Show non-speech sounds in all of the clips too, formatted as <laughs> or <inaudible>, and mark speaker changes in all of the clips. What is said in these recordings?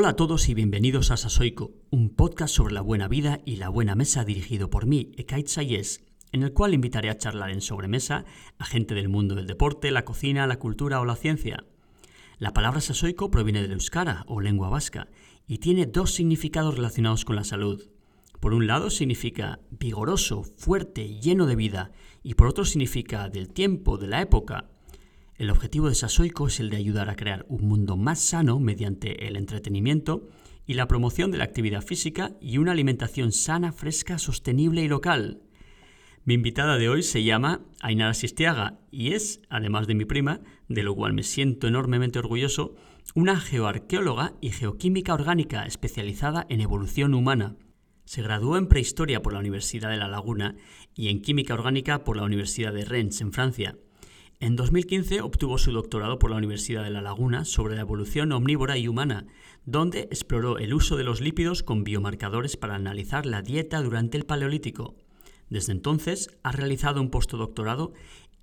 Speaker 1: Hola a todos y bienvenidos a Sasoico, un podcast sobre la buena vida y la buena mesa dirigido por mí, Ekait Sayes, en el cual invitaré a charlar en sobremesa a gente del mundo del deporte, la cocina, la cultura o la ciencia. La palabra sasoico proviene del euskara o lengua vasca y tiene dos significados relacionados con la salud. Por un lado significa vigoroso, fuerte, lleno de vida, y por otro significa del tiempo, de la época. El objetivo de Sasoico es el de ayudar a crear un mundo más sano mediante el entretenimiento y la promoción de la actividad física y una alimentación sana, fresca, sostenible y local. Mi invitada de hoy se llama Ainara Sistiaga y es, además de mi prima, de lo cual me siento enormemente orgulloso, una geoarqueóloga y geoquímica orgánica especializada en evolución humana. Se graduó en prehistoria por la Universidad de La Laguna y en química orgánica por la Universidad de Rennes, en Francia. En 2015 obtuvo su doctorado por la Universidad de La Laguna sobre la evolución omnívora y humana, donde exploró el uso de los lípidos con biomarcadores para analizar la dieta durante el Paleolítico. Desde entonces ha realizado un postdoctorado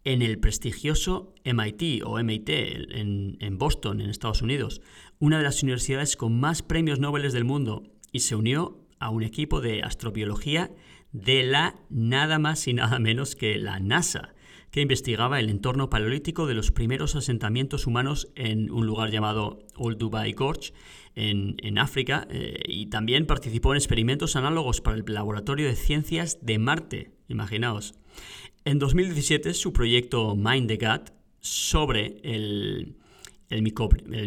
Speaker 1: en el prestigioso MIT o MIT en, Boston, en Estados Unidos, una de las universidades con más premios Nobel del mundo, y se unió a un equipo de astrobiología de la nada más y nada menos que la NASA que investigaba el entorno paleolítico de los primeros asentamientos humanos en un lugar llamado Old Dubai Gorge, en, África, eh, y también participó en experimentos análogos para el Laboratorio de Ciencias de Marte, imaginaos. En 2017, su proyecto Mind the Gut sobre el, el,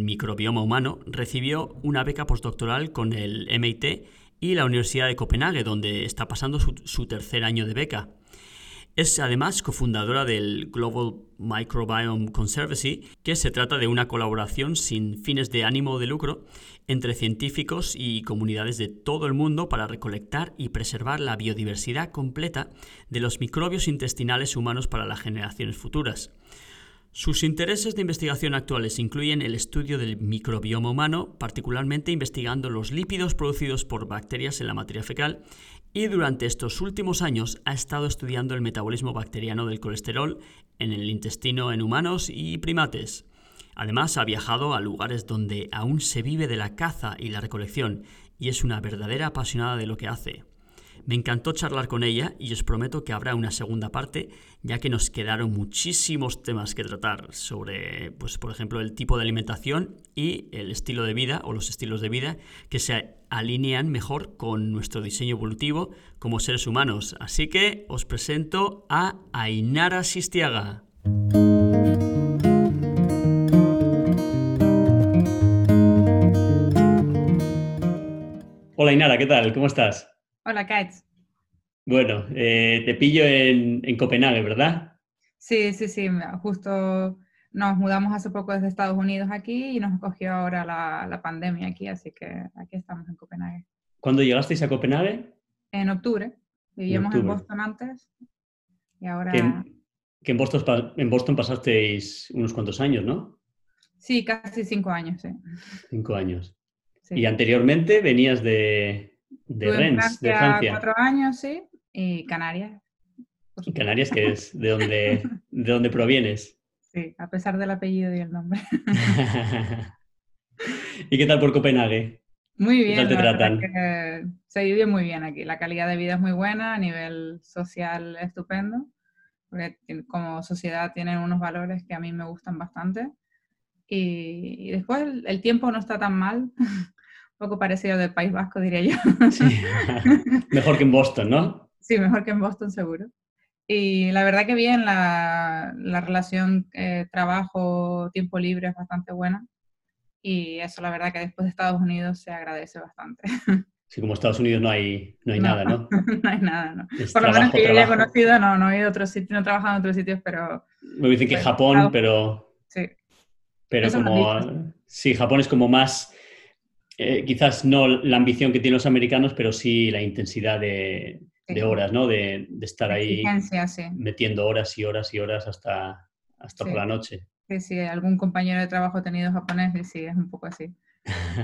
Speaker 1: microbioma humano recibió una beca postdoctoral con el MIT y la Universidad de Copenhague, donde está pasando su tercer año de beca. Es además cofundadora del Global Microbiome Conservancy, que se trata de una colaboración sin fines de ánimo de lucro entre científicos y comunidades de todo el mundo para recolectar y preservar la biodiversidad completa de los microbios intestinales humanos para las generaciones futuras. Sus intereses de investigación actuales incluyen el estudio del microbioma humano, particularmente investigando los lípidos producidos por bacterias en la materia fecal y durante estos últimos años ha estado estudiando el metabolismo bacteriano del colesterol en el intestino en humanos y primates. Además, ha viajado a lugares donde aún se vive de la caza y la recolección y es una verdadera apasionada de lo que hace. Me encantó charlar con ella y os prometo que habrá una segunda parte, ya que nos quedaron muchísimos temas que tratar sobre, pues, por ejemplo, el tipo de alimentación y el estilo de vida o los estilos de vida que se alinean mejor con nuestro diseño evolutivo como seres humanos. Así que os presento a Ainara Sistiaga. Hola Ainara, ¿qué tal? ¿Cómo estás?
Speaker 2: Hola, Kaitz.
Speaker 1: Bueno, eh, te pillo en, Copenhague, ¿verdad?
Speaker 2: Sí, sí, sí. Justo nos mudamos hace poco desde Estados Unidos aquí y nos cogió ahora la, pandemia aquí, así que aquí estamos en Copenhague.
Speaker 1: ¿Cuándo llegasteis a Copenhague?
Speaker 2: En octubre. Vivíamos en, Boston antes y ahora...
Speaker 1: Que, en, Boston, en Boston pasasteis unos cuantos años, ¿no?
Speaker 2: Sí, casi cinco años, sí.
Speaker 1: Cinco años. Y anteriormente venías de, de Rennes, de Francia.
Speaker 2: Cuatro años, sí, y Canarias.
Speaker 1: ¿Y Canarias qué es? ¿De dónde, <laughs> ¿De dónde provienes?
Speaker 2: Sí, a pesar del apellido y el nombre. <laughs>
Speaker 1: ¿Y qué tal por Copenhague?
Speaker 2: Muy bien. ¿Qué tal te tratan? Se vive muy bien aquí. La calidad de vida es muy buena, a nivel social estupendo. Porque como sociedad tienen unos valores que a mí me gustan bastante. Y, después el, tiempo no está tan mal. <laughs> poco parecido del País Vasco, diría yo. <laughs>
Speaker 1: Mejor que en Boston, ¿no?
Speaker 2: Sí, mejor que en Boston, seguro. Y la verdad que bien, la, la relación eh, trabajo-tiempo libre es bastante buena. Y eso, la verdad que después de Estados Unidos se agradece bastante. <laughs>
Speaker 1: Sí, como Estados Unidos no hay, no hay nada, ¿no? <laughs>
Speaker 2: no hay nada, ¿no? Por lo menos que yo haya conocido, no, no he ido a otros sitios, no he trabajado en otros sitios, pero...
Speaker 1: Me dicen que Japón, pero...
Speaker 2: Sí.
Speaker 1: Pero como... Sí, Japón es como más eh, quizás no la ambición que tienen los americanos, pero sí la intensidad de, horas, ¿no? De, estar ahí metiendo horas y horas y horas hasta, hasta por la noche.
Speaker 2: Sí, sí, algún compañero de trabajo tenido japonés sí, es un poco así.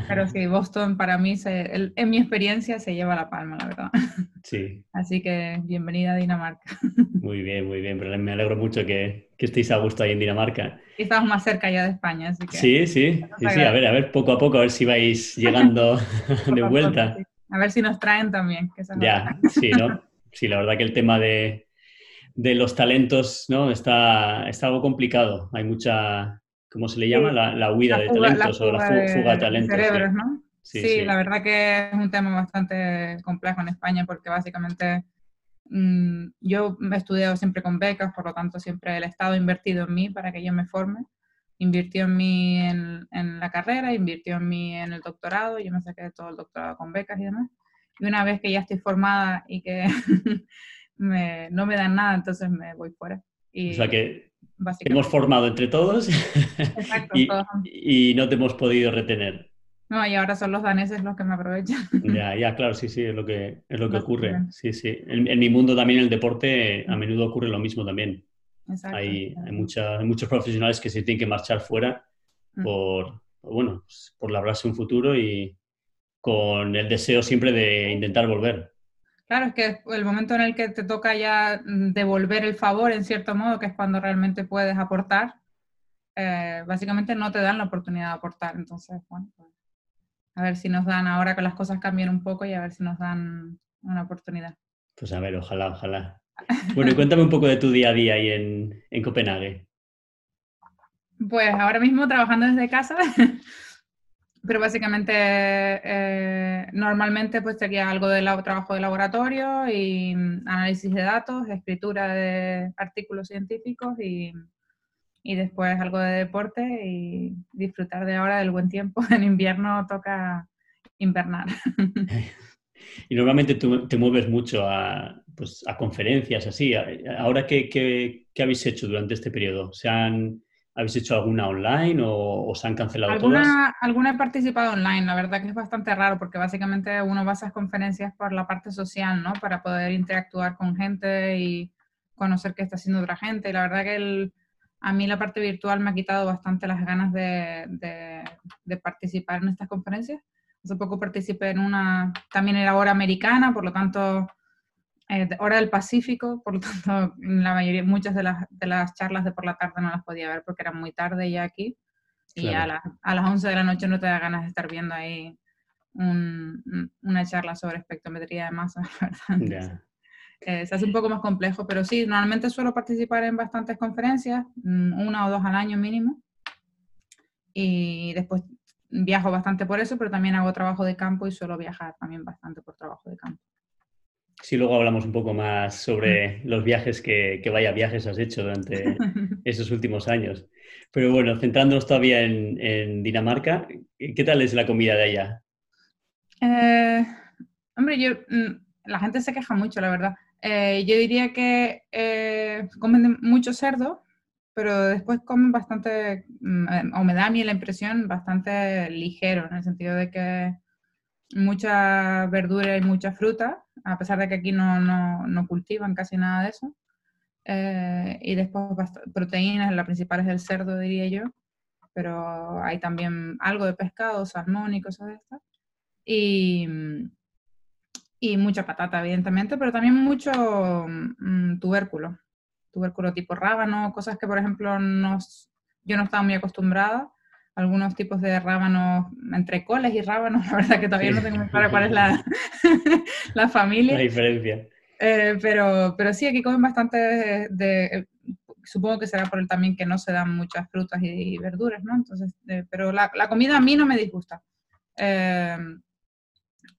Speaker 2: Pero <laughs> sí, Boston para mí, se, en mi experiencia, se lleva la palma, la verdad.
Speaker 1: Sí. <laughs>
Speaker 2: Así que bienvenida a Dinamarca. <laughs>
Speaker 1: Muy bien, muy bien. Pero me alegro mucho que, que estéis a gusto ahí en Dinamarca.
Speaker 2: Y estamos más cerca ya de España, así que...
Speaker 1: Sí, sí, sí, sí, a ver, a ver, poco a poco, a ver si vais llegando de vuelta.
Speaker 2: A ver si nos traen también.
Speaker 1: ya, sí, ¿no? Sí, la verdad que el tema de, de los talentos, ¿no? Está, está algo complicado. Hay mucha, ¿cómo se le llama? La, huida de talentos o la fuga, de, talentos.
Speaker 2: Cerebros, ¿no? Sí, la verdad que es un tema bastante complejo en España porque básicamente mm, yo me he estudiado siempre con becas, por lo tanto siempre el Estado ha invertido en mí para que yo me forme. Invirtió en mí en, en la carrera, invirtió en mí en el doctorado, yo me saqué todo el doctorado con becas y demás. Y una vez que ya estoy formada y que <laughs> no me dan nada, entonces me voy fuera. Y,
Speaker 1: o sea que hemos formado entre <laughs> todos y, no te hemos podido retener.
Speaker 2: No, y ahora son los daneses los que me aprovechan.
Speaker 1: Ya, ya, claro, sí, sí, es lo que, es lo que ocurre. Sí, sí. En, mi mundo también el deporte a menudo ocurre lo mismo también. Exacto. Hay, hay, muchos profesionales que se tienen que marchar fuera mm. por, bueno, pues, por labrarse un futuro y con el deseo siempre de intentar volver.
Speaker 2: Claro, es que el momento en el que te toca ya mm, devolver el favor, en cierto modo, que es cuando realmente puedes aportar, eh, básicamente no te dan la oportunidad de aportar. Entonces, bueno, pues, a ver si nos dan ahora que las cosas cambian un poco y a ver si nos dan una oportunidad.
Speaker 1: Pues a ver, ojalá, ojalá. Bueno, y cuéntame un poco de tu día a día ahí en, en Copenhague.
Speaker 2: Pues ahora mismo trabajando desde casa, <laughs> pero básicamente eh, normalmente pues sería algo de trabajo de laboratorio y análisis de datos, escritura de artículos científicos y, y, después algo de deporte y disfrutar de ahora del buen tiempo. <laughs> En invierno toca invernar. <laughs>
Speaker 1: Y normalmente tú te mueves mucho a, pues, a conferencias, así. ¿Ahora qué, qué, qué habéis hecho durante este periodo? ¿Se han ¿Habéis hecho alguna online o, se han cancelado
Speaker 2: ¿Alguna,
Speaker 1: todas?
Speaker 2: Alguna he participado online, la verdad que es bastante raro porque básicamente uno va a esas conferencias por la parte social, ¿no? Para poder interactuar con gente y conocer qué está haciendo otra gente. Y la verdad que el, a mí la parte virtual me ha quitado bastante las ganas de, de, de participar en estas conferencias. Hace poco participé en una, también era hora americana, por lo tanto eh, hora del Pacífico, por lo tanto, la mayoría, muchas de las, de las charlas de por la tarde no las podía ver porque era muy tarde ya aquí. Y a, a, las 11 de la noche no te da ganas de estar viendo ahí una charla sobre espectrometría de masa, <laughs> ¿verdad? Eh, se hace un poco más complejo, pero sí, normalmente suelo participar en bastantes conferencias, mm, una o dos al año mínimo. Y después viajo bastante por eso, pero también hago trabajo de campo y suelo viajar también bastante por trabajo de campo.
Speaker 1: Sí, luego hablamos un poco más sobre los viajes que, vaya viajes has hecho durante <laughs> esos últimos años. Pero bueno, centrándonos todavía en, Dinamarca, ¿qué tal es la comida de allá?
Speaker 2: Eh, hombre, yo, mm, la gente se queja mucho, la verdad. Eh, yo diría que eh, comen mucho cerdo, pero después comen bastante, mm, o me da a mí la impresión, bastante ligero, en el sentido de que mucha verdura y mucha fruta, a pesar de que aquí no, no, no cultivan casi nada de eso. Eh, y después proteínas, la principal es el cerdo, diría yo, pero hay también algo de pescado, salmón y cosas de estas. Y, y mucha patata, evidentemente, pero también mucho mm, tubérculo, tubérculo tipo rábano, cosas que, por ejemplo, nos, yo no estaba muy acostumbrada algunos tipos de rábanos, entre coles y rábanos, <laughs> la verdad que todavía no tengo muy claro cuál es la, <laughs> la familia.
Speaker 1: La diferencia.
Speaker 2: Eh, pero, pero sí, aquí comen bastante de, supongo que será por el también que no se dan muchas frutas y, verduras, ¿no? Entonces, eh, pero la, la, comida a mí no me disgusta. Eh,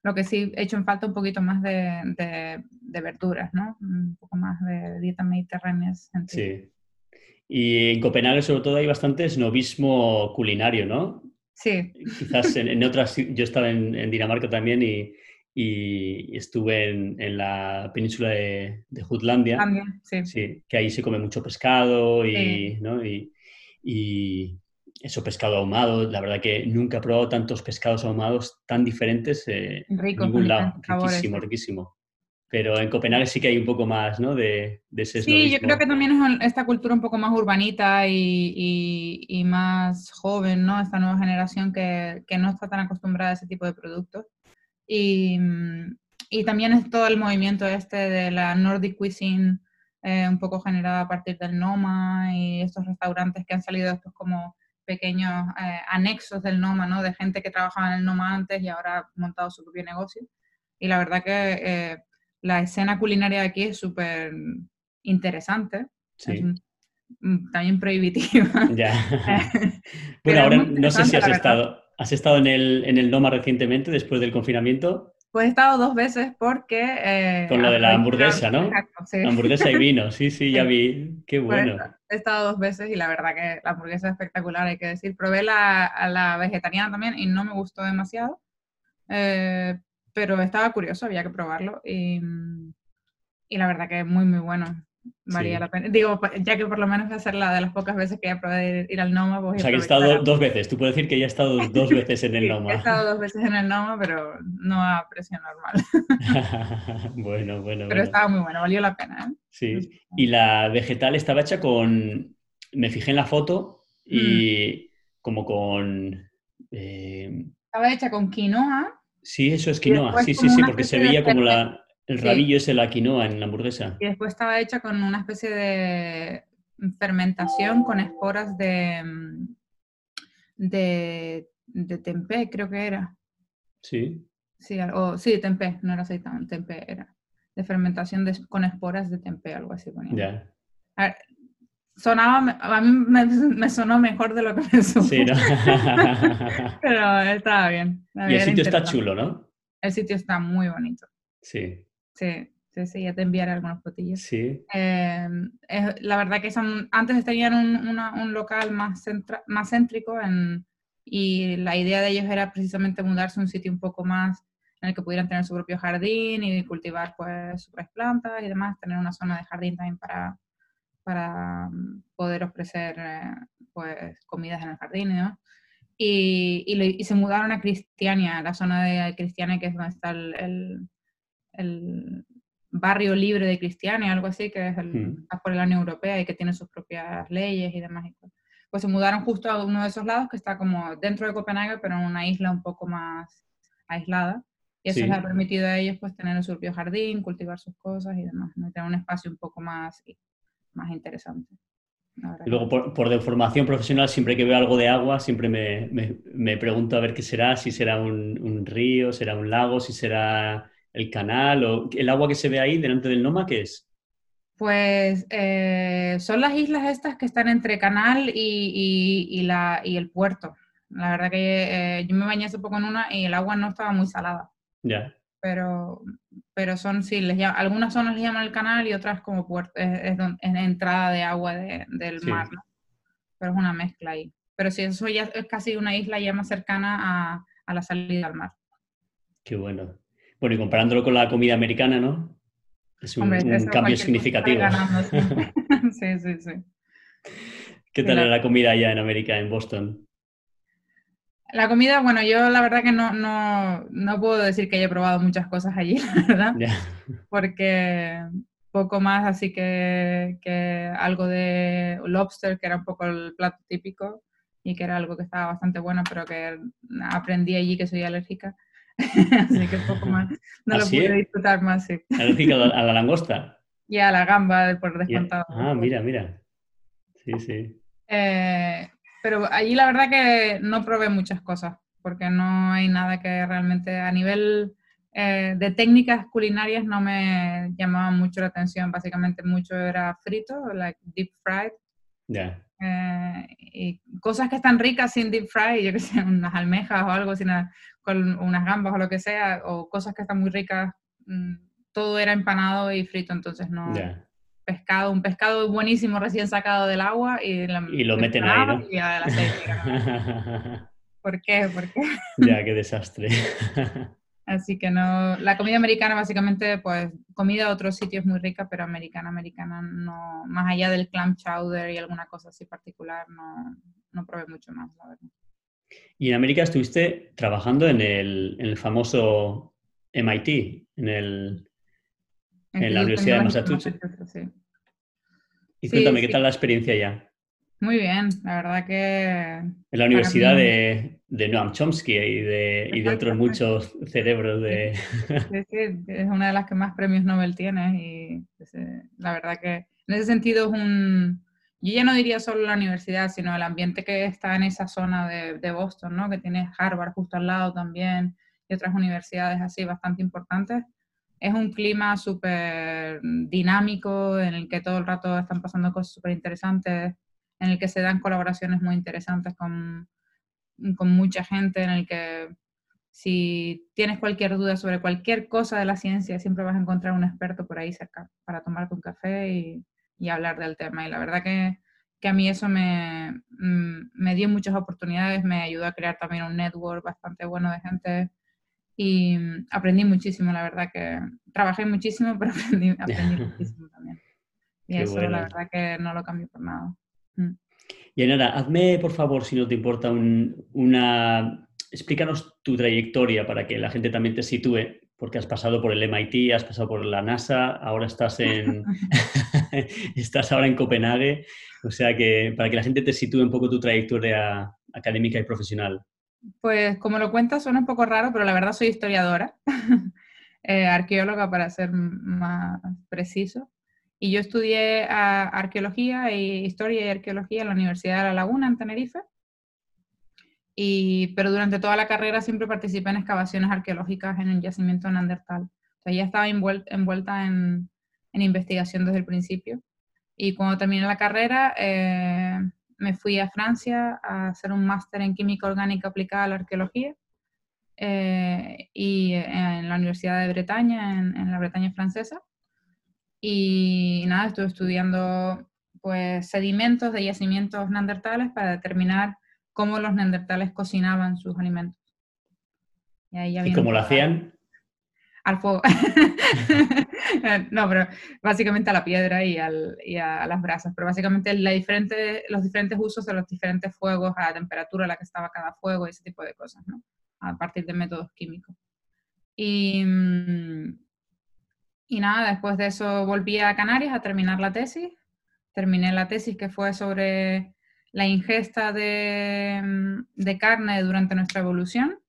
Speaker 2: lo que sí he hecho en falta un poquito más de, de, de, verduras, ¿no? Un poco más de dieta mediterránea.
Speaker 1: Sí. Y en Copenhague, sobre todo, hay bastante snobismo culinario, ¿no?
Speaker 2: Sí.
Speaker 1: Quizás en, otras, yo estaba en, Dinamarca también y, estuve en, la península de, Jutlandia.
Speaker 2: También, sí.
Speaker 1: sí. Que ahí se come mucho pescado y, ¿no? y, eso, pescado ahumado. La verdad que nunca he probado tantos pescados ahumados tan diferentes eh, en ningún lado. Riquísimo, riquísimo. Pero en Copenhague sí que hay un poco más, ¿no? De, de ese
Speaker 2: Sí, yo creo que también es esta cultura un poco más urbanita y, y, más joven, ¿no? Esta nueva generación que, que, no está tan acostumbrada a ese tipo de productos. Y, y también es todo el movimiento este de la Nordic Cuisine, eh, un poco generada a partir del Noma y estos restaurantes que han salido estos como pequeños eh, anexos del Noma, ¿no? De gente que trabajaba en el Noma antes y ahora ha montado su propio negocio. Y la verdad que eh, la escena culinaria de aquí es súper interesante. también prohibitiva. <laughs>
Speaker 1: Ya. <laughs> bueno, ahora no sé si has estado, has estado en el, en el Noma recientemente, después del confinamiento.
Speaker 2: Pues he estado dos veces porque... Eh,
Speaker 1: Con lo de la hamburguesa, ¿no? sí. Hamburguesa y vino, sí, sí, ya vi. Qué pues bueno.
Speaker 2: he estado dos veces y la verdad que la hamburguesa es espectacular, hay que decir. Probé la, a la vegetariana también y no me gustó demasiado. Eh, pero estaba curioso, había que probarlo y, y la verdad que es muy, muy bueno. Valía la pena. Digo, ya que por lo menos va a ser la de las pocas veces que he probado ir al Noma.
Speaker 1: Pues o sea, que he estado dos veces. Tú puedes decir que ya he estado <laughs> dos veces en el Noma.
Speaker 2: he estado dos veces en el Noma, pero no a precio normal. <laughs>
Speaker 1: bueno, bueno.
Speaker 2: Pero estaba muy bueno, valió la pena. ¿eh?
Speaker 1: Sí. Y la vegetal estaba hecha con. Me fijé en la foto y mm. como con.
Speaker 2: Eh, estaba hecha con quinoa.
Speaker 1: Sí, eso es quinoa. Sí, sí, sí, porque se veía como la el rabillo es el quinoa en la hamburguesa.
Speaker 2: Y después estaba hecha con una especie de fermentación con esporas de, mm, de, de tempeh, creo que era.
Speaker 1: Sí.
Speaker 2: Sí, o, sí, tempeh, no era aceitán, tempeh era. De fermentación con esporas de tempeh, algo así.
Speaker 1: Ya.
Speaker 2: Sonaba, a mí <laughs> me, sonó mejor de lo que me Sí, ¿no? <laughs> Pero estaba bien.
Speaker 1: Y el sitio está chulo, ¿no?
Speaker 2: El sitio está muy bonito.
Speaker 1: Sí.
Speaker 2: Sí, sí, sí, ya te enviaré algunas fotillos.
Speaker 1: Sí.
Speaker 2: Em, la verdad que son, antes tenían un, un local más, más céntrico en, y la idea de ellos era precisamente mudarse a un sitio un poco más en el que pudieran tener su propio jardín y cultivar pues sus plantas y demás, tener una zona de jardín también para, para mm, poder ofrecer eh, pues comidas en el jardín y demás. Y, y, se mudaron a Cristiania, la zona de Cristiania que es donde está el el barrio libre de cristianos, algo así, que es el, mm. por la Unión Europea y que tiene sus propias leyes y demás. Pues se mudaron justo a uno de esos lados que está como dentro de Copenhague, pero en una isla un poco más aislada. Y eso les ha permitido a ellos pues tener su propio jardín, cultivar sus cosas y demás, tener un espacio un poco más, más interesante.
Speaker 1: Y luego, por, por deformación profesional, siempre que veo algo de agua, siempre me, me, me pregunto a ver qué será, si será un, un, río, será un lago, si será el canal o el agua que se ve ahí delante del Noma, ¿qué es?
Speaker 2: Pues eh, son las islas estas que están entre Canal y, la, y el puerto. La verdad que eh, yo me bañé hace poco en una y el agua no estaba muy salada.
Speaker 1: Ya.
Speaker 2: Pero, pero son, sí, les algunas zonas les llaman el canal y otras como puerto, es, entrada de agua del mar, Pero es una mezcla ahí. Pero sí, eso ya es casi una isla ya más cercana a, a la salida al mar.
Speaker 1: Qué bueno. Bueno, y comparándolo con la comida americana, ¿no? Es un, cambio significativo. <laughs> <laughs>
Speaker 2: sí, sí, sí.
Speaker 1: ¿Qué tal era la comida allá en América, en Boston?
Speaker 2: La comida, bueno, yo la verdad que no, no, no puedo decir que haya probado muchas cosas allí, <laughs> la verdad. Porque poco más así que, que, algo de lobster, que era un poco el plato típico y que era algo que estaba bastante bueno, pero que aprendí allí que soy alérgica. <laughs> Así que poco más. No lo pude disfrutar más, sí.
Speaker 1: a la langosta?
Speaker 2: Y a la gamba, por descontado.
Speaker 1: Ah, mira, mira. Sí, sí.
Speaker 2: Eh, pero allí la verdad que no probé muchas cosas, porque no hay nada que realmente a nivel eh, de técnicas culinarias no me llamaba mucho la atención. Básicamente mucho era frito, like deep fried.
Speaker 1: Ya.
Speaker 2: Eh, y cosas que están ricas sin deep fry, yo que sé, <laughs> unas almejas o algo, sin, con unas gambas o lo que sea, o cosas que están muy ricas, mm, todo era empanado y frito, entonces no... Pescado, un pescado buenísimo recién sacado del agua y,
Speaker 1: lo meten ahí, ¿no? <laughs>
Speaker 2: ¿Por qué? ¿Por qué? <laughs>
Speaker 1: ya, qué desastre. <laughs>
Speaker 2: Así que no, la comida americana básicamente, pues comida de otros sitios muy rica, pero americana, americana no, más allá del clam chowder y alguna cosa así particular, no, no probé mucho más, la verdad.
Speaker 1: Y en América estuviste trabajando en el, en el famoso MIT, en el, En, la Universidad de Massachusetts. Y cuéntame, ¿qué tal la experiencia ya?
Speaker 2: Muy bien, la verdad que...
Speaker 1: En la Universidad de, de, Noam Chomsky y de, y de otros muchos cerebros de...
Speaker 2: es una de las que más premios Nobel tiene y la verdad que en ese sentido es un... Yo ya no diría solo la universidad, sino el ambiente que está en esa zona de, de Boston, ¿no? Que tiene Harvard justo al lado también y otras universidades así bastante importantes. Es un clima súper dinámico en el que todo el rato están pasando cosas súper interesantes en el que se dan colaboraciones muy interesantes con, con mucha gente, en el que si tienes cualquier duda sobre cualquier cosa de la ciencia, siempre vas a encontrar un experto por ahí cerca para tomarte un café y, y hablar del tema. Y la verdad que, que a mí eso me, mm, me, dio muchas oportunidades, me ayudó a crear también un network bastante bueno de gente y aprendí muchísimo, la verdad que trabajé muchísimo, <laughs> pero aprendí, aprendí <laughs> muchísimo también. Y eso la verdad que no lo cambié por nada. Mm.
Speaker 1: Y Enara, hazme, por favor, si no te importa, una... Explícanos tu trayectoria para que la gente también te sitúe, porque has pasado por el MIT, has pasado por la NASA, ahora estás en... <laughs> estás ahora en Copenhague, o sea que para que la gente te sitúe un poco tu trayectoria académica y profesional.
Speaker 2: Pues como lo cuentas suena un poco raro, pero la verdad soy historiadora, <laughs> eh, arqueóloga para ser más preciso. Y yo estudié ah, arqueología e historia y arqueología en la Universidad de La Laguna, en Tenerife. Y, pero durante toda la carrera siempre participé en excavaciones arqueológicas en el yacimiento Neandertal. O sea, ya estaba envuelta, en, en, investigación desde el principio. Y cuando terminé la carrera, eh, me fui a Francia a hacer un máster en química orgánica aplicada a la arqueología. Eh, y en la Universidad de Bretaña, en, en la Bretaña francesa. Y nada, estuve estudiando pues sedimentos de yacimientos neandertales para determinar cómo los neandertales cocinaban sus alimentos.
Speaker 1: ¿Y, cómo lo hacían?
Speaker 2: Al fuego. <laughs> no, pero básicamente a la piedra y, a, las brasas. Pero básicamente los diferentes usos de los diferentes fuegos, a la temperatura a la que estaba cada fuego ese tipo de cosas, ¿no? A partir de métodos químicos. Y, mm, y nada, después de eso volví a Canarias a terminar la tesis. Terminé la tesis que fue sobre la ingesta de, mm, carne durante nuestra evolución,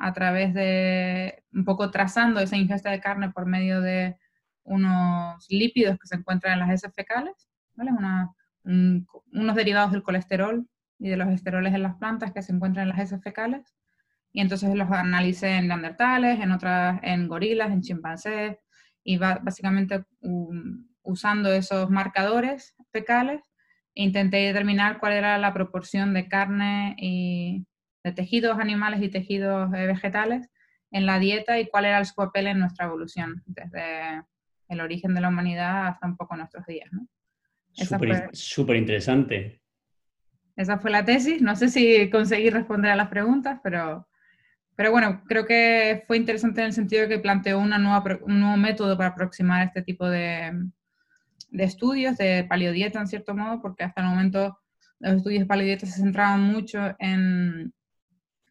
Speaker 2: a través de un poco trazando esa ingesta de carne por medio de unos lípidos que se encuentran en las heces fecales, unos derivados del colesterol y de los esteroles en las plantas que se encuentran en las heces fecales. Y entonces los analicé en neandertales, en otras, en gorilas, en chimpancés, y básicamente usando esos marcadores fecales intenté determinar cuál era la proporción de carne y de tejidos animales y tejidos eh, vegetales en la dieta y cuál era su papel en nuestra evolución desde el origen de la humanidad hasta un poco nuestros días. ¿no?
Speaker 1: Súper interesante.
Speaker 2: Esa fue la tesis. No sé si conseguí responder a las preguntas, pero pero bueno, creo que fue interesante en el sentido de que planteó una nueva, un nuevo método para aproximar este tipo de, de estudios de paleodieta, en cierto modo, porque hasta el momento los estudios de paleodieta se centraban mucho en,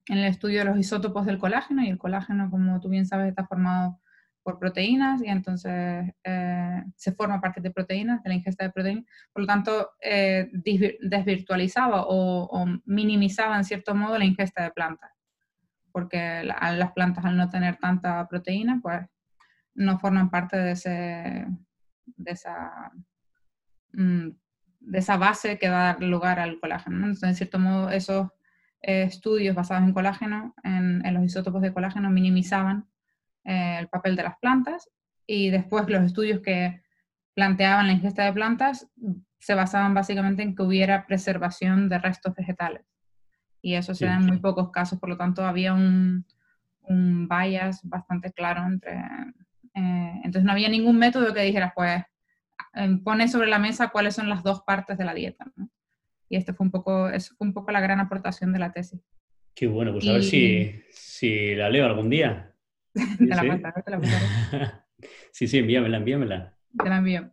Speaker 2: en el estudio de los isótopos del colágeno, y el colágeno, como tú bien sabes, está formado por proteínas y entonces eh, se forma a partir de proteínas, de la ingesta de proteínas. Por lo tanto, eh, desvirtualizaba o, minimizaba en cierto modo la ingesta de plantas porque las plantas al no tener tanta proteína, pues no forman parte de, esa, mm, de esa base que va a dar lugar al colágeno. Entonces, en cierto modo, esos eh, estudios basados en colágeno, en, los isótopos de colágeno, minimizaban eh, el papel de las plantas y después los estudios que planteaban la ingesta de plantas se basaban básicamente en que hubiera preservación de restos vegetales y eso se da en muy pocos casos, por lo tanto había un, un bias bastante claro entre... Eh, entonces no había ningún método que dijera, pues, pone sobre la mesa cuáles son las dos partes de la dieta. Y este fue un poco, eso fue un poco la gran aportación de la tesis.
Speaker 1: Qué bueno, pues a ver si, si la leo algún día. <laughs>
Speaker 2: te la mandaré, te la <laughs>
Speaker 1: sí, sí, envíamela, envíamela.
Speaker 2: Te la envío.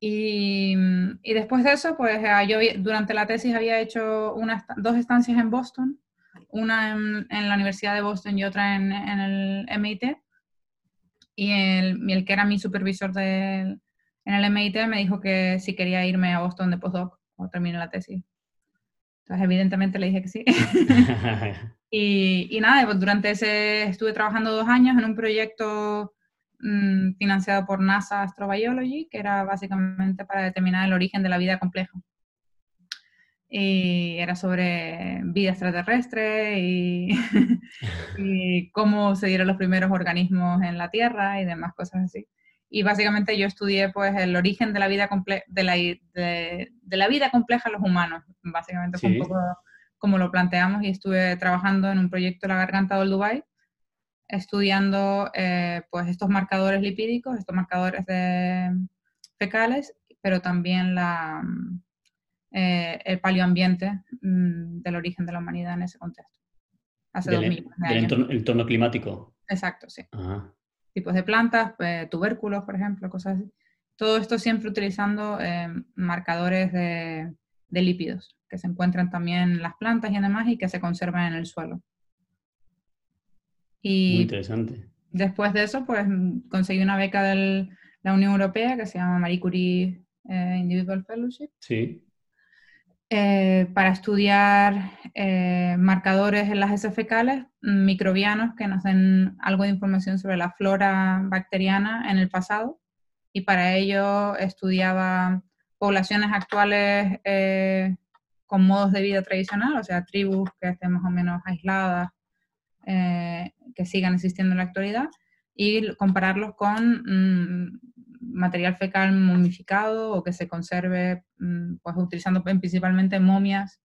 Speaker 2: Y, y, después de eso, pues ah, yo durante la tesis había hecho unas, dos estancias en Boston, una en, en, la Universidad de Boston y otra en, en el MIT. y el, el que era mi supervisor en el MIT me dijo que si quería irme a Boston de postdoc o terminé la tesis. Entonces, evidentemente le dije que sí. <laughs> y, y, nada, pues, durante ese estuve trabajando dos años en un proyecto mm, financiado por NASA Astrobiology, que era básicamente para determinar el origen de la vida compleja. Y era sobre vida extraterrestre y, <laughs> y cómo se dieron los primeros organismos en la Tierra y demás cosas así y básicamente yo estudié pues el origen de la vida, de la, de, la vida compleja en los humanos, básicamente fue un poco como lo planteamos y estuve trabajando en un proyecto La Garganta del Dubai estudiando eh, pues estos marcadores lipídicos, estos marcadores de fecales, pero también la, eh, el paleoambiente mm, del origen de la humanidad en ese contexto.
Speaker 1: Hace del, Entorno, entorno, climático.
Speaker 2: Exacto, sí tipos de plantas, eh, tubérculos, por ejemplo, cosas así. Todo esto siempre utilizando eh, marcadores de, lípidos que se encuentran también en las plantas y demás y que se conservan en el suelo.
Speaker 1: Y Muy interesante.
Speaker 2: Después de eso, pues conseguí una beca de la Unión Europea que se llama Marie Curie eh, Individual Fellowship.
Speaker 1: Sí.
Speaker 2: Eh, para estudiar eh, marcadores en las heces fecales microbianos que nos den algo de información sobre la flora bacteriana en el pasado. Y para ello estudiaba poblaciones actuales eh, con modos de vida tradicional, o sea, tribus que estén más o menos aisladas, que sigan existiendo en la actualidad, y compararlos con mm, material fecal momificado o que se conserve mm, pues utilizando principalmente momias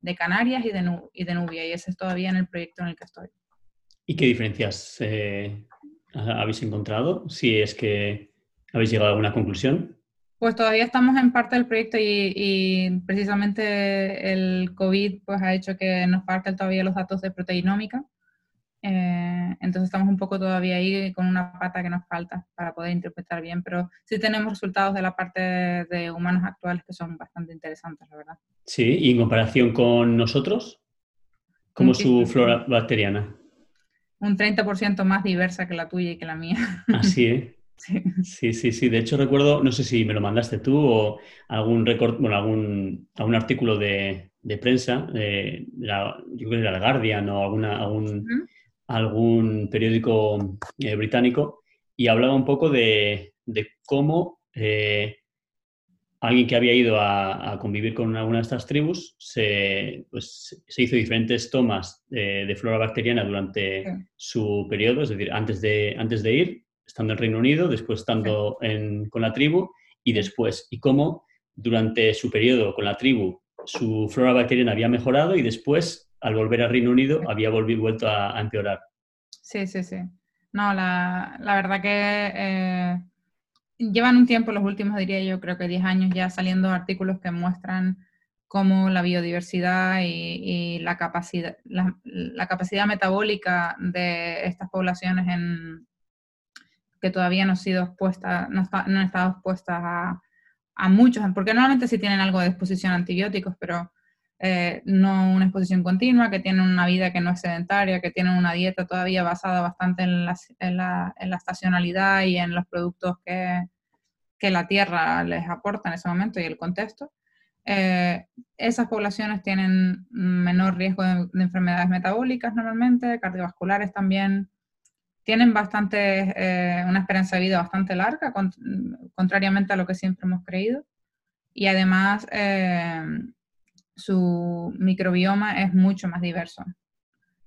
Speaker 2: de Canarias y de, y de Nubia y ese es todavía en el proyecto en el que estoy.
Speaker 1: ¿Y qué diferencias eh, habéis encontrado? Si es que habéis llegado a alguna conclusión.
Speaker 2: Pues todavía estamos en parte del proyecto y, y, precisamente el COVID pues, ha hecho que nos falten todavía los datos de proteinómica. Eh, entonces estamos un poco todavía ahí con una pata que nos falta para poder interpretar bien, pero sí tenemos resultados de la parte de humanos actuales que son bastante interesantes, la verdad.
Speaker 1: Sí, y en comparación con nosotros, ¿cómo es su flora bacteriana?
Speaker 2: Un 30% más diversa que la tuya y que la mía.
Speaker 1: Así, ¿eh? <laughs> Sí. sí. sí, sí, De hecho, recuerdo, no sé si me lo mandaste tú o algún récord, bueno, algún, algún artículo de, de prensa, de la, yo creo que era la Guardian o alguna, algún, algún periódico eh, británico y hablaba un poco de, cómo eh, alguien que había ido a, convivir con alguna de estas tribus se, pues, se hizo diferentes tomas de, flora bacteriana durante su periodo, es decir, antes de, antes de ir, estando en Reino Unido, después estando con la tribu y después, y cómo durante su periodo con la tribu su flora bacteriana había mejorado y después al volver al Reino Unido había vuelto a, empeorar.
Speaker 2: Sí, sí, sí. No, la, verdad que eh, llevan un tiempo, los últimos diría yo, creo que 10 años ya saliendo artículos que muestran cómo la biodiversidad y, la, capacidad, la, capacidad metabólica de estas poblaciones en, que todavía no, han sido expuestas, no, han estado expuestas a, a muchos, porque normalmente sí tienen algo de exposición a antibióticos, pero eh, no una exposición continua, que tienen una vida que no es sedentaria, que tienen una dieta todavía basada bastante en la, estacionalidad y en los productos que, que, la tierra les aporta en ese momento y el contexto. Eh, esas poblaciones tienen menor riesgo de, enfermedades metabólicas normalmente, cardiovasculares también, tienen bastante, eh, una esperanza de vida bastante larga, contrariamente a lo que siempre hemos creído. Y además, su microbioma es mucho más diverso,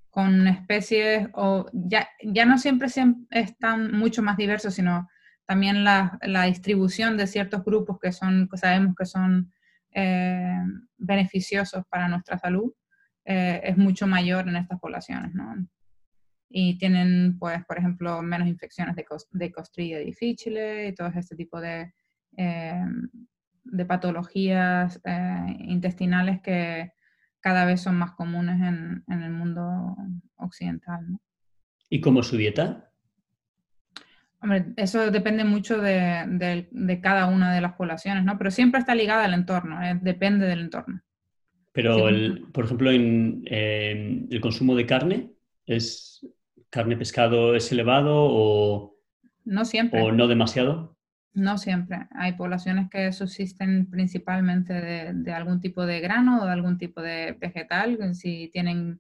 Speaker 2: con especies, o ya, ya no siempre están mucho más diversos, sino también la, la distribución de ciertos grupos que son, sabemos que son eh, beneficiosos para nuestra salud, eh, es mucho mayor en estas poblaciones, ¿no? Y tienen, pues, por ejemplo, menos infecciones de, de Costrilla difficile y todo este tipo de, eh, de patologías eh, intestinales que cada vez son más comunes en, el mundo occidental.
Speaker 1: ¿Y cómo es su dieta?
Speaker 2: Hombre, eso depende mucho de, cada una de las poblaciones, ¿no? Pero siempre está ligada al entorno, eh, depende del entorno.
Speaker 1: Pero, por ejemplo, en el consumo de carne, ¿es carne pescado es elevado o
Speaker 2: no siempre.
Speaker 1: ¿O no demasiado?
Speaker 2: No siempre. Hay poblaciones que subsisten principalmente de, algún tipo de grano o de algún tipo de vegetal, si tienen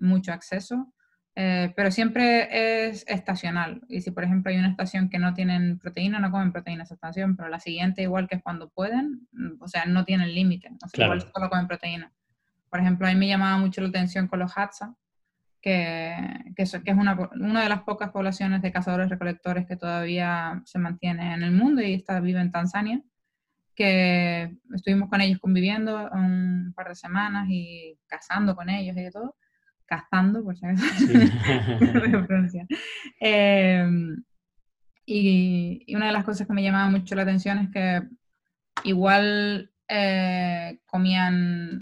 Speaker 2: mucho acceso, eh, pero siempre es estacional. Y si, por ejemplo, hay una estación que no tienen proteína, no comen proteína esa estación, pero la siguiente, igual que es cuando pueden, mm, o sea, no tienen límite, o sea, igual solo comen proteína. Por ejemplo, a mí me llamaba mucho la atención con los Hatsa, que, que, es, una, una, de las pocas poblaciones de cazadores-recolectores que todavía se mantiene en el mundo y está, vive en Tanzania, que estuvimos con ellos conviviendo un par de semanas y cazando con ellos y de todo, cazando, por si acaso, <laughs> em, y, y, una de las cosas que me llamaba mucho la atención es que igual eh, comían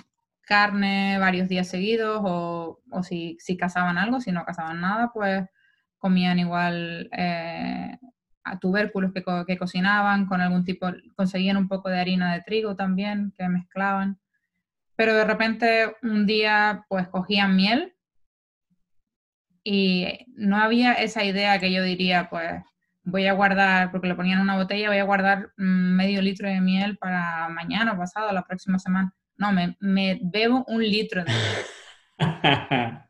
Speaker 2: carne varios días seguidos o, o si, si, cazaban algo, si no cazaban nada, pues comían igual eh, a tubérculos que, que, cocinaban con algún tipo, conseguían un poco de harina de trigo también que mezclaban. Pero de repente un día pues cogían miel y no había esa idea que yo diría pues voy a guardar, porque lo ponían en una botella, voy a guardar mm, medio litro de miel para mañana o pasado, la próxima semana no, me, me bebo un litro de <laughs>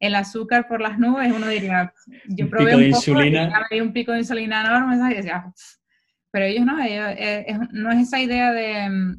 Speaker 2: el azúcar por las nubes, uno diría, yo probé un, poco, me un pico de insulina enorme, y decía, pero ellos no, eh, no es esa idea de,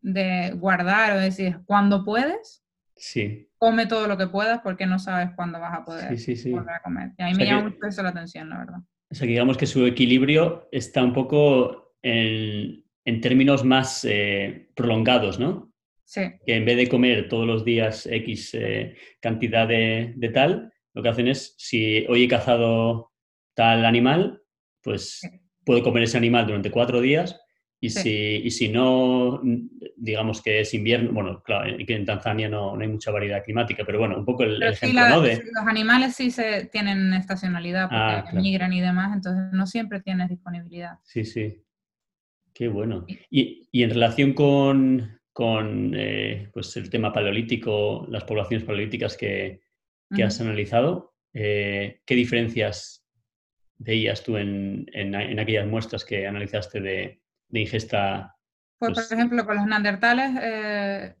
Speaker 2: de, guardar o decir, cuando puedes,
Speaker 1: sí.
Speaker 2: come todo lo que puedas porque no sabes cuándo vas a poder volver a comer. Y a mí me llama mucho eso la atención, la verdad.
Speaker 1: O sea, que digamos que su equilibrio está un poco en, en términos más eh, prolongados, ¿no?
Speaker 2: Sí.
Speaker 1: Que en vez de comer todos los días X eh, cantidad de, tal, lo que hacen es, si hoy he cazado tal animal, pues puedo comer ese animal durante cuatro días y, si, y si no, digamos que es invierno, bueno, claro, que en Tanzania no, no hay mucha variedad climática, pero bueno, un poco el, ejemplo, ¿no? De...
Speaker 2: Los animales sí se tienen estacionalidad porque ah, migran y demás, entonces no siempre tienes disponibilidad.
Speaker 1: Sí, sí. Qué bueno. Y, en relación con, eh, pues el tema paleolítico, las poblaciones paleolíticas que, has analizado, eh, ¿qué diferencias veías tú en, aquellas muestras que analizaste de, ingesta?
Speaker 2: Pues, por pues ejemplo, con los neandertales, eh,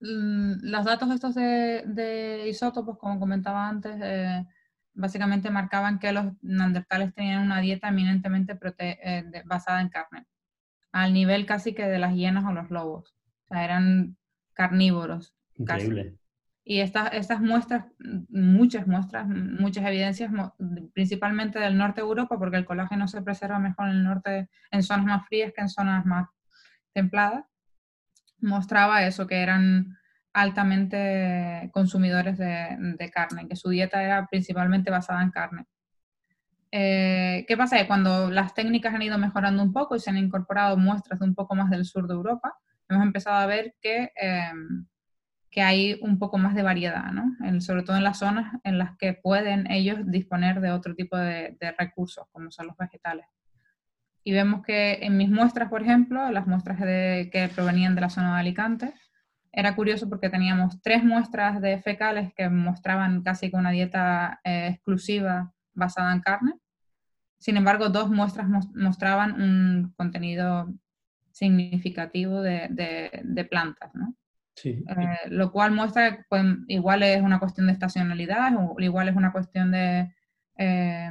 Speaker 2: los datos estos de, isótopos, como comentaba antes, básicamente marcaban que los neandertales tenían una dieta eminentemente basada en carne al nivel casi que de las hienas o los lobos. O sea, eran carnívoros.
Speaker 1: Increíble.
Speaker 2: Y estas, estas muestras, muchas muestras, muchas evidencias, principalmente del norte de Europa, porque el colágeno se preserva mejor en el norte, en zonas más frías que en zonas más templadas, mostraba eso, que eran altamente consumidores de, de carne, que su dieta era principalmente basada en carne. Eh, ¿Qué pasa? Que cuando las técnicas han ido mejorando un poco y se han incorporado muestras de un poco más del sur de Europa, hemos empezado a ver que, em, que hay un poco más de variedad, ¿no? sobre todo en las zonas en las que pueden ellos disponer de otro tipo de, recursos, como son los vegetales. Y vemos que en mis muestras, por ejemplo, las muestras de, que provenían de la zona de Alicante, era curioso porque teníamos tres muestras de fecales que mostraban casi que una dieta eh, exclusiva basada en carne. Sin embargo, dos muestras mostraban un contenido significativo de, plantas, ¿no?
Speaker 1: Sí.
Speaker 2: Eh, lo cual muestra que pues, igual es una cuestión de estacionalidad, o igual es una cuestión de, eh,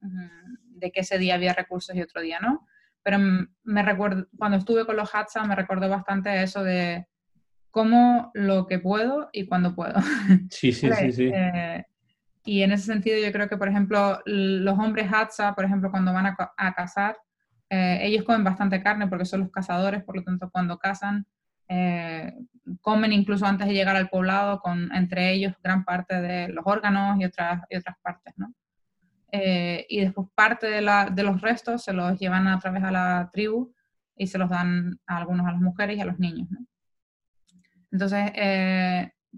Speaker 2: de que ese día había recursos y otro día no. Pero me recuerdo, cuando estuve con los Hatsa me recordó bastante eso de cómo lo que puedo y cuando puedo. <laughs>
Speaker 1: Sí, sí, sí. sí.
Speaker 2: Eh, y en ese sentido yo creo que, por ejemplo, los hombres Hadza, por ejemplo, cuando van a, cazar, eh, ellos comen bastante carne porque son los cazadores, por lo tanto, cuando cazan, eh, comen incluso antes de llegar al poblado, con entre ellos gran parte de los órganos y otras, y otras partes, ¿no? Eh, y después parte de, la, de, los restos se los llevan a través a la tribu y se los dan a algunos a las mujeres y a los niños, ¿no? Entonces,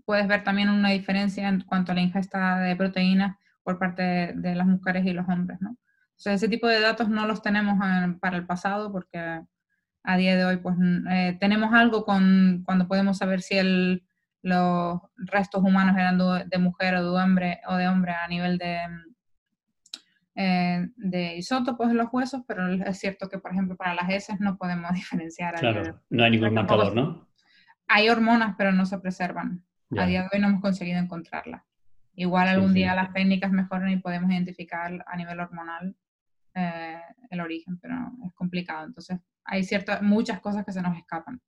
Speaker 2: puedes ver también una diferencia en cuanto a la ingesta de proteínas por parte de, las mujeres y los hombres, ¿no? O sea, ese tipo de datos no los tenemos para el pasado porque a día de hoy pues eh, tenemos algo con cuando podemos saber si el, los restos humanos eran de, mujer o de hombre o de hombre a nivel de eh, de isótopos en los huesos, pero es cierto que, por ejemplo, para las heces no podemos <laughs> diferenciar.
Speaker 1: Claro, no hay ningún marcador, ¿no?
Speaker 2: Hay hormonas, pero no se preservan. A día de hoy no hemos conseguido encontrarlas. Igual algún día las técnicas mejoran y podemos identificar a nivel hormonal eh, el origen, pero es complicado. Entonces, hay ciertas, muchas cosas que se nos escapan.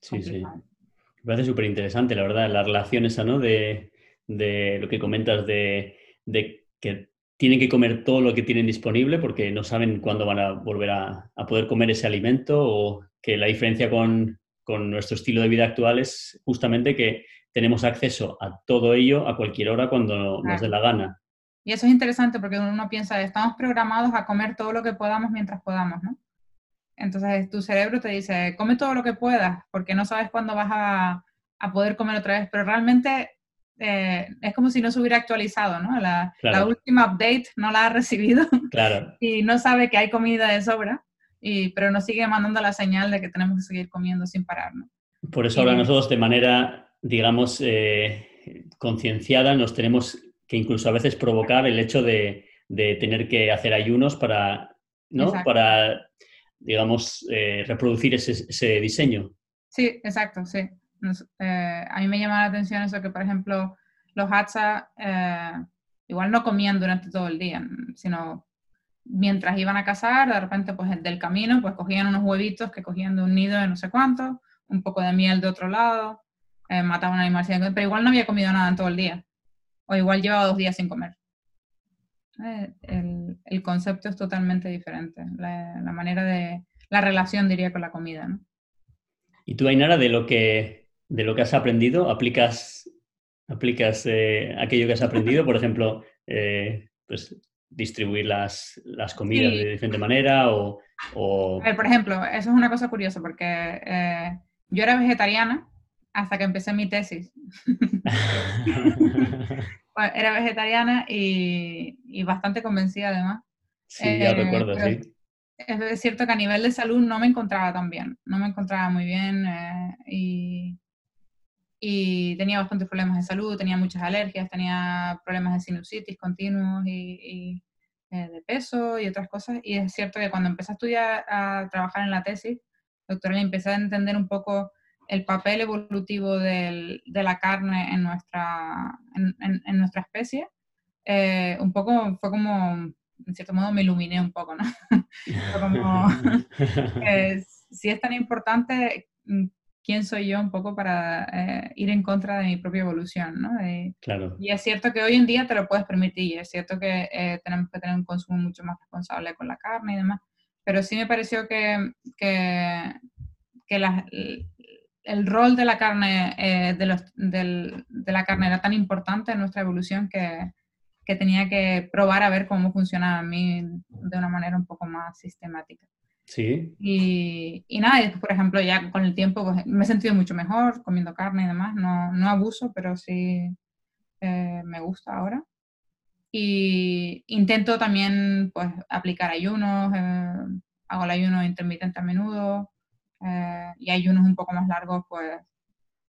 Speaker 1: Sí, sí. Me parece súper interesante, la verdad, la relación esa, ¿no? De, de lo que comentas de, de, que tienen que comer todo lo que tienen disponible porque no saben cuándo van a volver a, a poder comer ese alimento o que la diferencia con, con, nuestro estilo de vida actual es justamente que tenemos acceso a todo ello a cualquier hora cuando nos dé la gana.
Speaker 2: Y eso es interesante porque uno piensa, estamos programados a comer todo lo que podamos mientras podamos, ¿no? Entonces tu cerebro te dice, come todo lo que puedas porque no sabes cuándo vas a, a poder comer otra vez, pero realmente eh, es como si no se hubiera actualizado, ¿no? La, última update no la ha recibido <laughs>
Speaker 1: claro.
Speaker 2: y no sabe que hay comida de sobra, y, pero nos sigue mandando la señal de que tenemos que seguir comiendo sin parar, ¿no?
Speaker 1: Por eso ahora nosotros de manera, digamos, eh, concienciada nos tenemos que incluso a veces provocar el hecho de, de tener que hacer ayunos para, ¿no? Para, digamos, eh, reproducir ese, ese diseño.
Speaker 2: Sí, exacto, sí. Eh, a mí me llama la atención eso que, por ejemplo, los Hatsa eh, igual no comían durante todo el día, sino mientras iban a cazar, de repente, pues del camino, pues cogían unos huevitos que cogían de un nido de no sé cuánto, un poco de miel de otro lado, mataban un animal, pero igual no había comido nada en todo el día, o igual llevaba dos días sin comer. el, concepto es totalmente diferente, la, la, manera de, la relación, diría, con la comida, ¿no?
Speaker 1: Y tú, Ainara, de lo que de lo que has aprendido, aplicas, aplicas eh, aquello que has aprendido, por ejemplo, eh, pues distribuir las, las comidas de diferente manera o,
Speaker 2: A ver, por ejemplo, eso es una cosa curiosa porque eh, yo era vegetariana hasta que empecé mi tesis. <laughs> era vegetariana y, y, bastante convencida además.
Speaker 1: Sí, ya recuerdo, sí.
Speaker 2: Es cierto que a nivel de salud no me encontraba tan bien, no me encontraba muy bien y, y tenía bastantes problemas de salud, tenía muchas alergias, tenía problemas de sinusitis continuos y, eh, de peso y otras cosas. Y es cierto que cuando empecé a estudiar, a trabajar en la tesis doctora, empecé a entender un poco el papel evolutivo del, de la carne en nuestra, en, en, nuestra especie. Eh, un poco fue como, en cierto modo, me iluminé un poco, ¿no? <laughs> fue como, <laughs> eh, si es tan importante, quién soy yo un poco para eh, ir en contra de mi propia evolución, ¿no?
Speaker 1: claro.
Speaker 2: Y es cierto que hoy en día te lo puedes permitir, es cierto que eh, tenemos que tener un consumo mucho más responsable con la carne y demás, pero sí me pareció que, que, el rol de la carne eh, de, los, del, de, la carne era tan importante en nuestra evolución que, que tenía que probar a ver cómo funcionaba a mí de una manera un poco más sistemática.
Speaker 1: Sí.
Speaker 2: Y, y nada, por ejemplo, ya con el tiempo pues, me he sentido mucho mejor comiendo carne y demás. No, no abuso, pero sí eh, me gusta ahora. Y intento también pues, aplicar ayunos. Eh, hago el ayuno intermitente a menudo. Eh, y ayunos un poco más largos, pues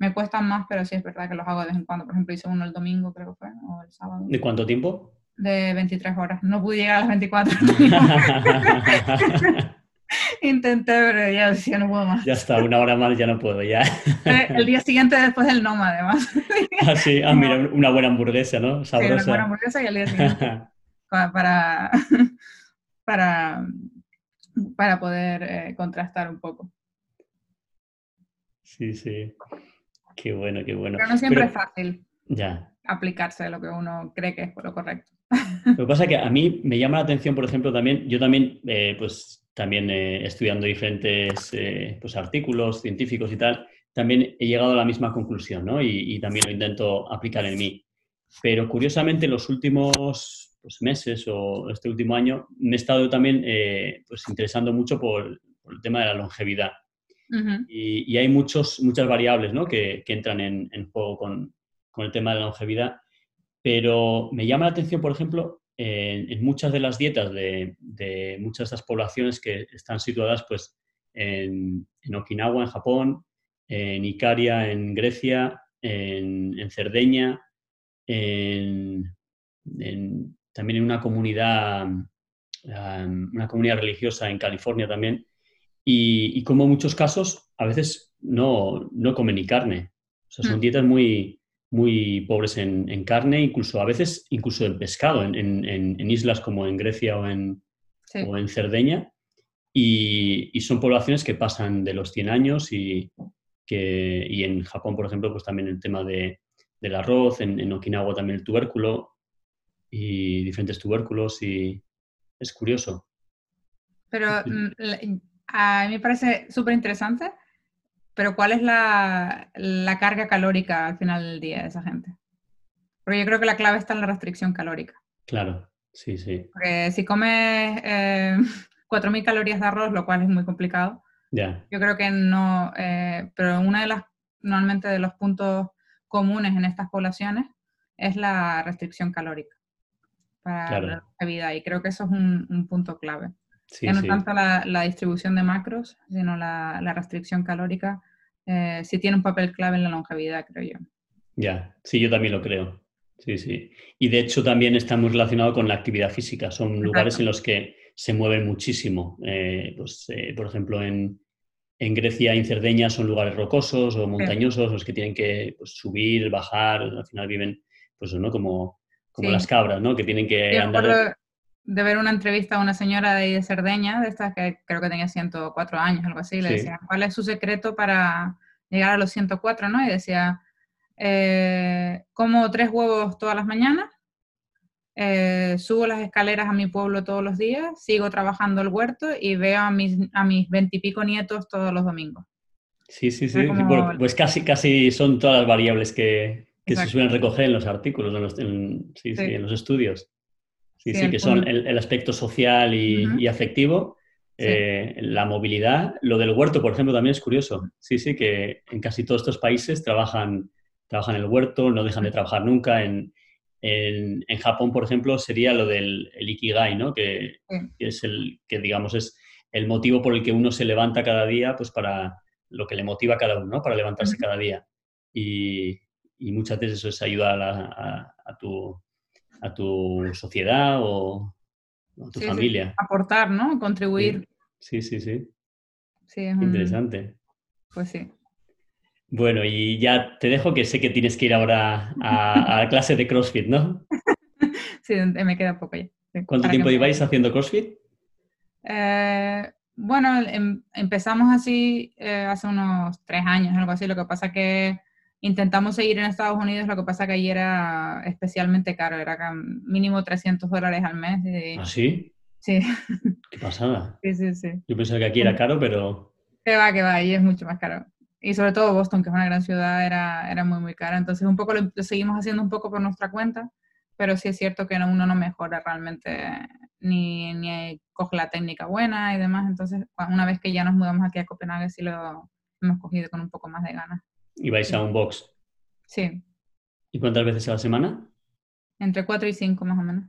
Speaker 2: me cuestan más, pero sí es verdad que los hago de vez en cuando. Por ejemplo, hice uno el domingo, creo que fue, o el sábado.
Speaker 1: ¿De cuánto tiempo?
Speaker 2: De 23 horas. No pude llegar a las 24. <laughs> Intenté, pero ya decía, no puedo más.
Speaker 1: Ya está, una hora más ya no puedo, ya.
Speaker 2: Eh, el día siguiente después del Noma, además. <laughs>
Speaker 1: Ah, sí, ah, mira, una buena hamburguesa, ¿no?
Speaker 2: Sabrosa. Sí, una buena hamburguesa y el día siguiente. <laughs> para, para, para poder eh, contrastar un poco.
Speaker 1: Sí, sí. Qué bueno, qué bueno.
Speaker 2: Pero no siempre es fácil
Speaker 1: ya.
Speaker 2: aplicarse lo que uno cree que es lo correcto.
Speaker 1: Lo que pasa es que a mí me llama la atención, por ejemplo, también, yo también, eh, pues también eh, estudiando diferentes eh, pues, artículos científicos y tal, también he llegado a la misma conclusión, ¿no? Y, también lo intento aplicar en mí. Pero curiosamente, los últimos pues, meses o este último año me he estado también pues, interesando mucho por, el tema de la longevidad. Y, hay muchos, muchas variables ¿no? que, entran en, juego con, con, el tema de la longevidad. Pero me llama la atención, por ejemplo, en, muchas de las dietas de, muchas de estas poblaciones que están situadas pues, en, Okinawa, en Japón, en Icaria, en Grecia, en, Cerdeña, también en una comunidad, una comunidad religiosa en California también, y, como muchos casos a veces no, no comen ni carne. O sea, son mm. dietas muy, muy pobres en, carne, incluso a veces incluso en pescado, en, islas como en Grecia o en, o en Cerdeña. Y, son poblaciones que pasan de los 100 años y, que, y en Japón, por ejemplo, pues también el tema de, del arroz, en, Okinawa también el tubérculo y diferentes tubérculos y es curioso.
Speaker 2: Pero mm, a mí me parece súper interesante pero ¿cuál es la, carga calórica al final del día de esa gente? Porque yo creo que la clave está en la restricción calórica.
Speaker 1: Claro, sí, sí.
Speaker 2: Porque si comes eh, <laughs> 4.000 calorías de arroz, lo cual es muy complicado,
Speaker 1: ya
Speaker 2: yo creo que no, eh, pero uno de las, normalmente de los puntos comunes en estas poblaciones es la restricción calórica para la vida y creo que eso es un, punto clave. No tanto la, distribución de macros, sino la, la restricción calórica eh, sí tiene un papel clave en la longevidad, creo yo.
Speaker 1: Ya, sí, yo también lo creo. Sí, sí. Y de hecho también está muy relacionado con la actividad física. Son lugares en los que se mueven muchísimo. Eh, pues, eh, por ejemplo, en, en, Grecia, en Cerdeña, son lugares rocosos o montañosos, los que tienen que pues, subir, bajar, al final viven, pues, ¿no? Como, como las cabras, ¿no? Que tienen que andar
Speaker 2: de ver una entrevista a una señora de, de Cerdeña, de estas que creo que tenía 104 años, algo así, le decía, ¿cuál es su secreto para llegar a los 104, no? Y decía, eh, como tres huevos todas las mañanas, eh, subo las escaleras a mi pueblo todos los días, sigo trabajando el huerto y veo a mis a mis veintipico nietos todos los domingos.
Speaker 1: Sí, sí, sí. pues casi, casi son todas las variables que, se suelen recoger en los artículos, en los, sí, sí. en los estudios. Sí, sí, que son el, aspecto social y, afectivo, eh, la movilidad. Lo del huerto, por ejemplo, también es curioso. Sí, sí, que en casi todos estos países trabajan, trabajan el huerto, no dejan de trabajar nunca. En, en, Japón, por ejemplo, sería lo del ikigai, ¿no? Que, es el que, digamos, es el motivo por el que uno se levanta cada día, pues para lo que le motiva a cada uno, ¿no? Para levantarse cada día. Y, y, muchas veces eso es ayudar a, a tu a tu sociedad o a tu familia.
Speaker 2: Aportar, ¿no? Contribuir.
Speaker 1: Sí, sí, sí. sí Interesante.
Speaker 2: Pues sí.
Speaker 1: Bueno, y ya te dejo que sé que tienes que ir ahora a, a clase de CrossFit, ¿no? <laughs>
Speaker 2: sí, me queda poco ya.
Speaker 1: ¿Cuánto tiempo lleváis haciendo CrossFit?
Speaker 2: Eh, bueno, em, empezamos así eh, hace unos tres años, algo así. Lo que pasa que Intentamos seguir en Estados Unidos, lo que pasa que allí era especialmente caro, era mínimo 300 dólares al mes.
Speaker 1: ¿Ah, sí?
Speaker 2: Sí.
Speaker 1: Qué pasada.
Speaker 2: Sí, sí, sí.
Speaker 1: Yo pensaba que aquí era caro, pero...
Speaker 2: Que va, que va, allí es mucho más caro. Y sobre todo Boston, que es una gran ciudad, era, era muy, muy caro. Entonces un poco lo, seguimos haciendo un poco por nuestra cuenta, pero sí es cierto que uno no mejora realmente ni, ni coge la técnica buena y demás. Entonces, una vez que ya nos mudamos aquí a Copenhague, sí lo hemos cogido con un poco más de ganas.
Speaker 1: ¿Y vais a un box?
Speaker 2: Sí.
Speaker 1: ¿Y cuántas veces a la semana?
Speaker 2: Entre cuatro y cinco más o menos.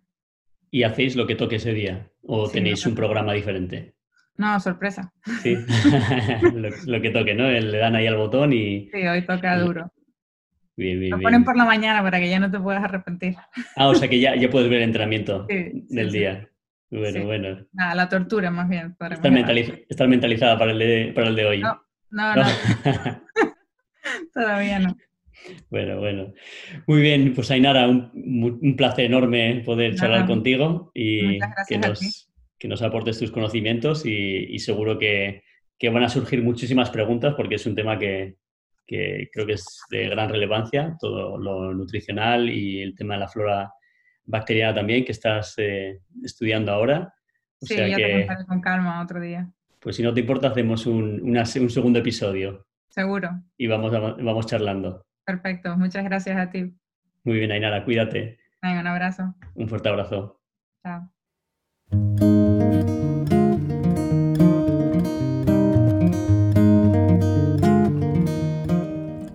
Speaker 1: ¿Y hacéis lo que toque ese día? ¿O tenéis un programa diferente?
Speaker 2: No, sorpresa.
Speaker 1: Sí, <laughs> lo, que toque, ¿no? Le dan ahí al botón y...
Speaker 2: Sí, hoy toca duro.
Speaker 1: Bien, bien,
Speaker 2: lo ponen por la mañana para que ya no te puedas arrepentir.
Speaker 1: Ah, o sea que ya, ya puedes ver el entrenamiento del día. Bueno, bueno.
Speaker 2: Nada, la tortura más bien.
Speaker 1: Estar, mentalizada para el de, para el de hoy.
Speaker 2: no. no. no. <laughs> Todavía no.
Speaker 1: Bueno, bueno. Muy bien, pues Ainara, un, un placer enorme poder charlar contigo y que nos, que nos, aportes tus conocimientos y, seguro que, que, van a surgir muchísimas preguntas porque es un tema que, que, creo que es de gran relevancia, todo lo nutricional y el tema de la flora bacteriana también que estás eh, estudiando ahora.
Speaker 2: sí, ya te contaré con calma otro día.
Speaker 1: Pues si no te importa, hacemos un, un segundo episodio.
Speaker 2: Seguro.
Speaker 1: Y vamos, vamos charlando.
Speaker 2: Perfecto, muchas gracias a ti.
Speaker 1: Muy bien, Ainara, cuídate.
Speaker 2: un abrazo.
Speaker 1: Un fuerte abrazo.
Speaker 2: Chao.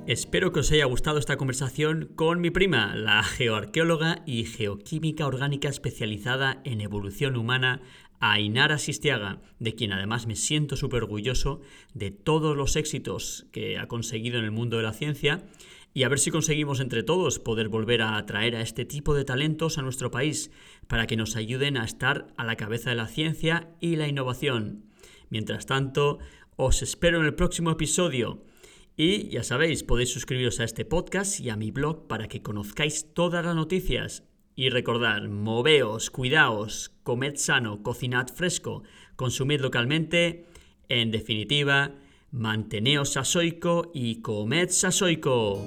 Speaker 1: Espero que os haya gustado esta conversación con mi prima, la geoarqueóloga y geoquímica orgánica especializada en evolución humana, a Inara Sistiaga, de quien además me siento súper orgulloso de todos los éxitos que ha conseguido en el mundo de la ciencia y a ver si conseguimos entre todos poder volver a atraer a este tipo de talentos a nuestro país para que nos ayuden a estar a la cabeza de la ciencia y la innovación. Mientras tanto, os espero en el próximo episodio. Y ya sabéis, podéis suscribiros a este podcast y a mi blog para que conozcáis todas las noticias. Y recordad, moveos, cuidaos, comed sano, cocinad fresco, consumid localmente. En definitiva, manteneos sasoico y comed sasoico.